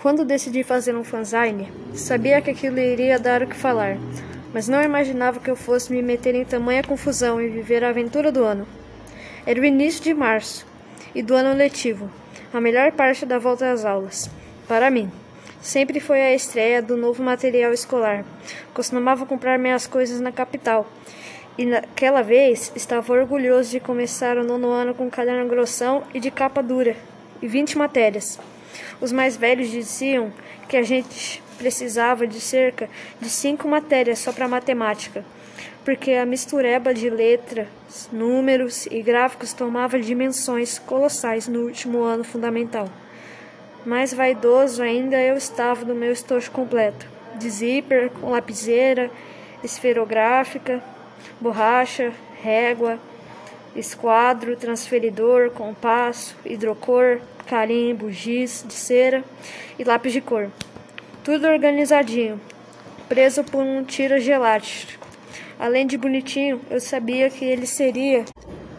Quando decidi fazer um fanzine, sabia que aquilo iria dar o que falar, mas não imaginava que eu fosse me meter em tamanha confusão e viver a aventura do ano. Era o início de março e do ano letivo, a melhor parte da volta às aulas. Para mim, sempre foi a estreia do novo material escolar. Costumava comprar minhas coisas na capital. E naquela vez estava orgulhoso de começar o nono ano com caderno grossão e de capa dura, e 20 matérias. Os mais velhos diziam que a gente precisava de cerca de cinco matérias só para matemática, porque a mistureba de letras, números e gráficos tomava dimensões colossais no último ano fundamental. Mais vaidoso ainda eu estava do meu estojo completo, de zíper com lapiseira, esferográfica, borracha, régua, esquadro, transferidor, compasso, hidrocor, carimbo, giz de cera e lápis de cor. Tudo organizadinho, preso por um tira gelate. Além de bonitinho, eu sabia que ele seria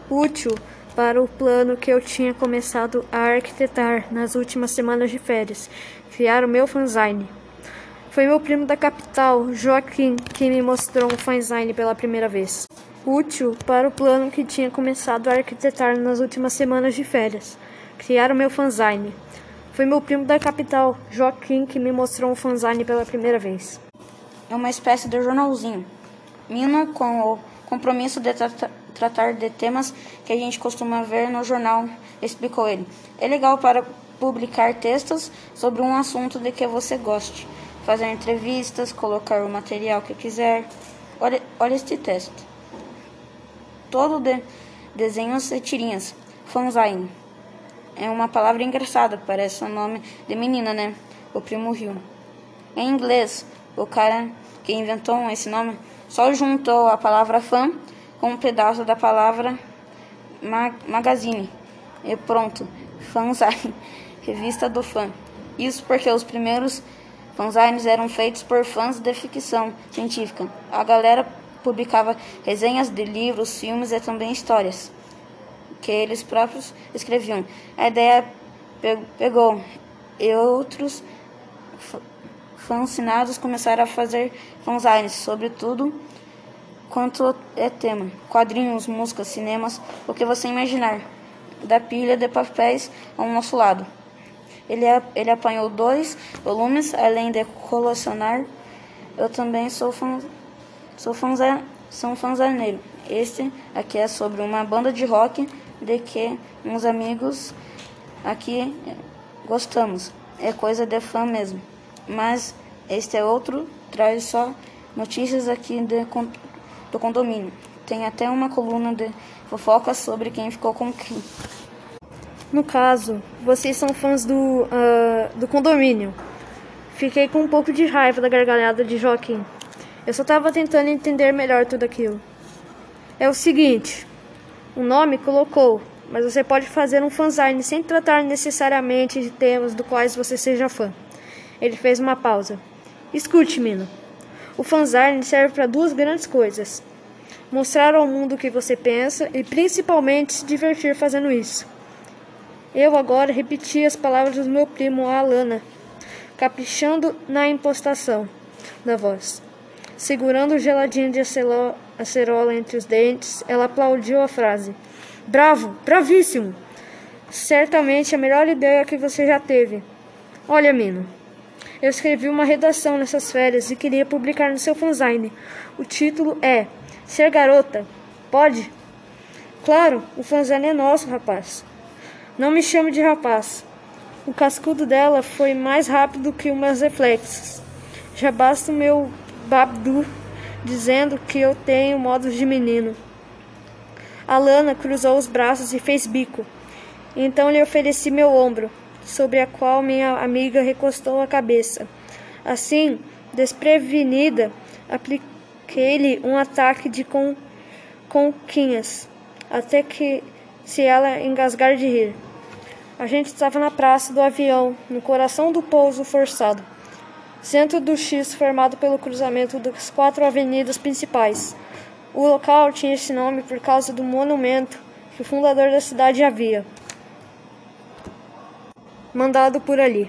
útil para o plano que eu tinha começado a arquitetar nas últimas semanas de férias, criar o meu fanzine. Foi meu primo da capital, Joaquim, que me mostrou o fanzine pela primeira vez. Útil para o plano que tinha começado a arquitetar nas últimas semanas de férias criar o meu fanzine. Foi meu primo da capital, Joaquim, que me mostrou um fanzine pela primeira vez. É uma espécie de jornalzinho. Mina com o compromisso de tra tratar de temas que a gente costuma ver no jornal, explicou ele. É legal para publicar textos sobre um assunto de que você goste, fazer entrevistas, colocar o material que quiser. Olha, olha este texto. Todo de desenhos e tirinhas. Fanzine é uma palavra engraçada, parece um nome de menina, né? O primo Rio. Em inglês, o cara que inventou esse nome só juntou a palavra fã com um pedaço da palavra mag magazine. E pronto, fanzine, revista do fã. Isso porque os primeiros fanzines eram feitos por fãs de ficção científica. A galera publicava resenhas de livros, filmes e também histórias que eles próprios escreviam. A ideia pegou e outros fascinados começaram a fazer fanzines sobre tudo quanto é tema. Quadrinhos, músicas, cinemas, o que você imaginar. Da pilha de papéis ao nosso lado. Ele, ele apanhou dois volumes, além de colecionar. Eu também sou fã, sou fãzão, sou fanzaneiro. Este aqui é sobre uma banda de rock de que uns amigos aqui gostamos. É coisa de fã mesmo. Mas este é outro, traz só notícias aqui de, do condomínio. Tem até uma coluna de fofoca sobre quem ficou com quem. No caso, vocês são fãs do, uh, do condomínio. Fiquei com um pouco de raiva da gargalhada de Joaquim. Eu só estava tentando entender melhor tudo aquilo. É o seguinte, o nome colocou, mas você pode fazer um fanzine sem tratar necessariamente de temas do quais você seja fã. Ele fez uma pausa. Escute, Mino. O fanzine serve para duas grandes coisas: mostrar ao mundo o que você pensa e principalmente se divertir fazendo isso. Eu agora repeti as palavras do meu primo Alana, caprichando na impostação da voz. Segurando o geladinho de acerola entre os dentes, ela aplaudiu a frase. Bravo, bravíssimo! Certamente a melhor ideia que você já teve. Olha, Mino, eu escrevi uma redação nessas férias e queria publicar no seu fanzine. O título é Ser Garota. Pode? Claro, o fanzine é nosso, rapaz. Não me chame de rapaz. O cascudo dela foi mais rápido que umas reflexos. Já basta o meu Babdu, dizendo que eu tenho modos de menino. Alana cruzou os braços e fez bico. Então lhe ofereci meu ombro, sobre a qual minha amiga recostou a cabeça. Assim, desprevenida, apliquei-lhe um ataque de con conquinhas, até que se ela engasgar de rir. A gente estava na praça do avião, no coração do pouso forçado centro do X formado pelo cruzamento das quatro avenidas principais. O local tinha esse nome por causa do monumento que o fundador da cidade havia mandado por ali.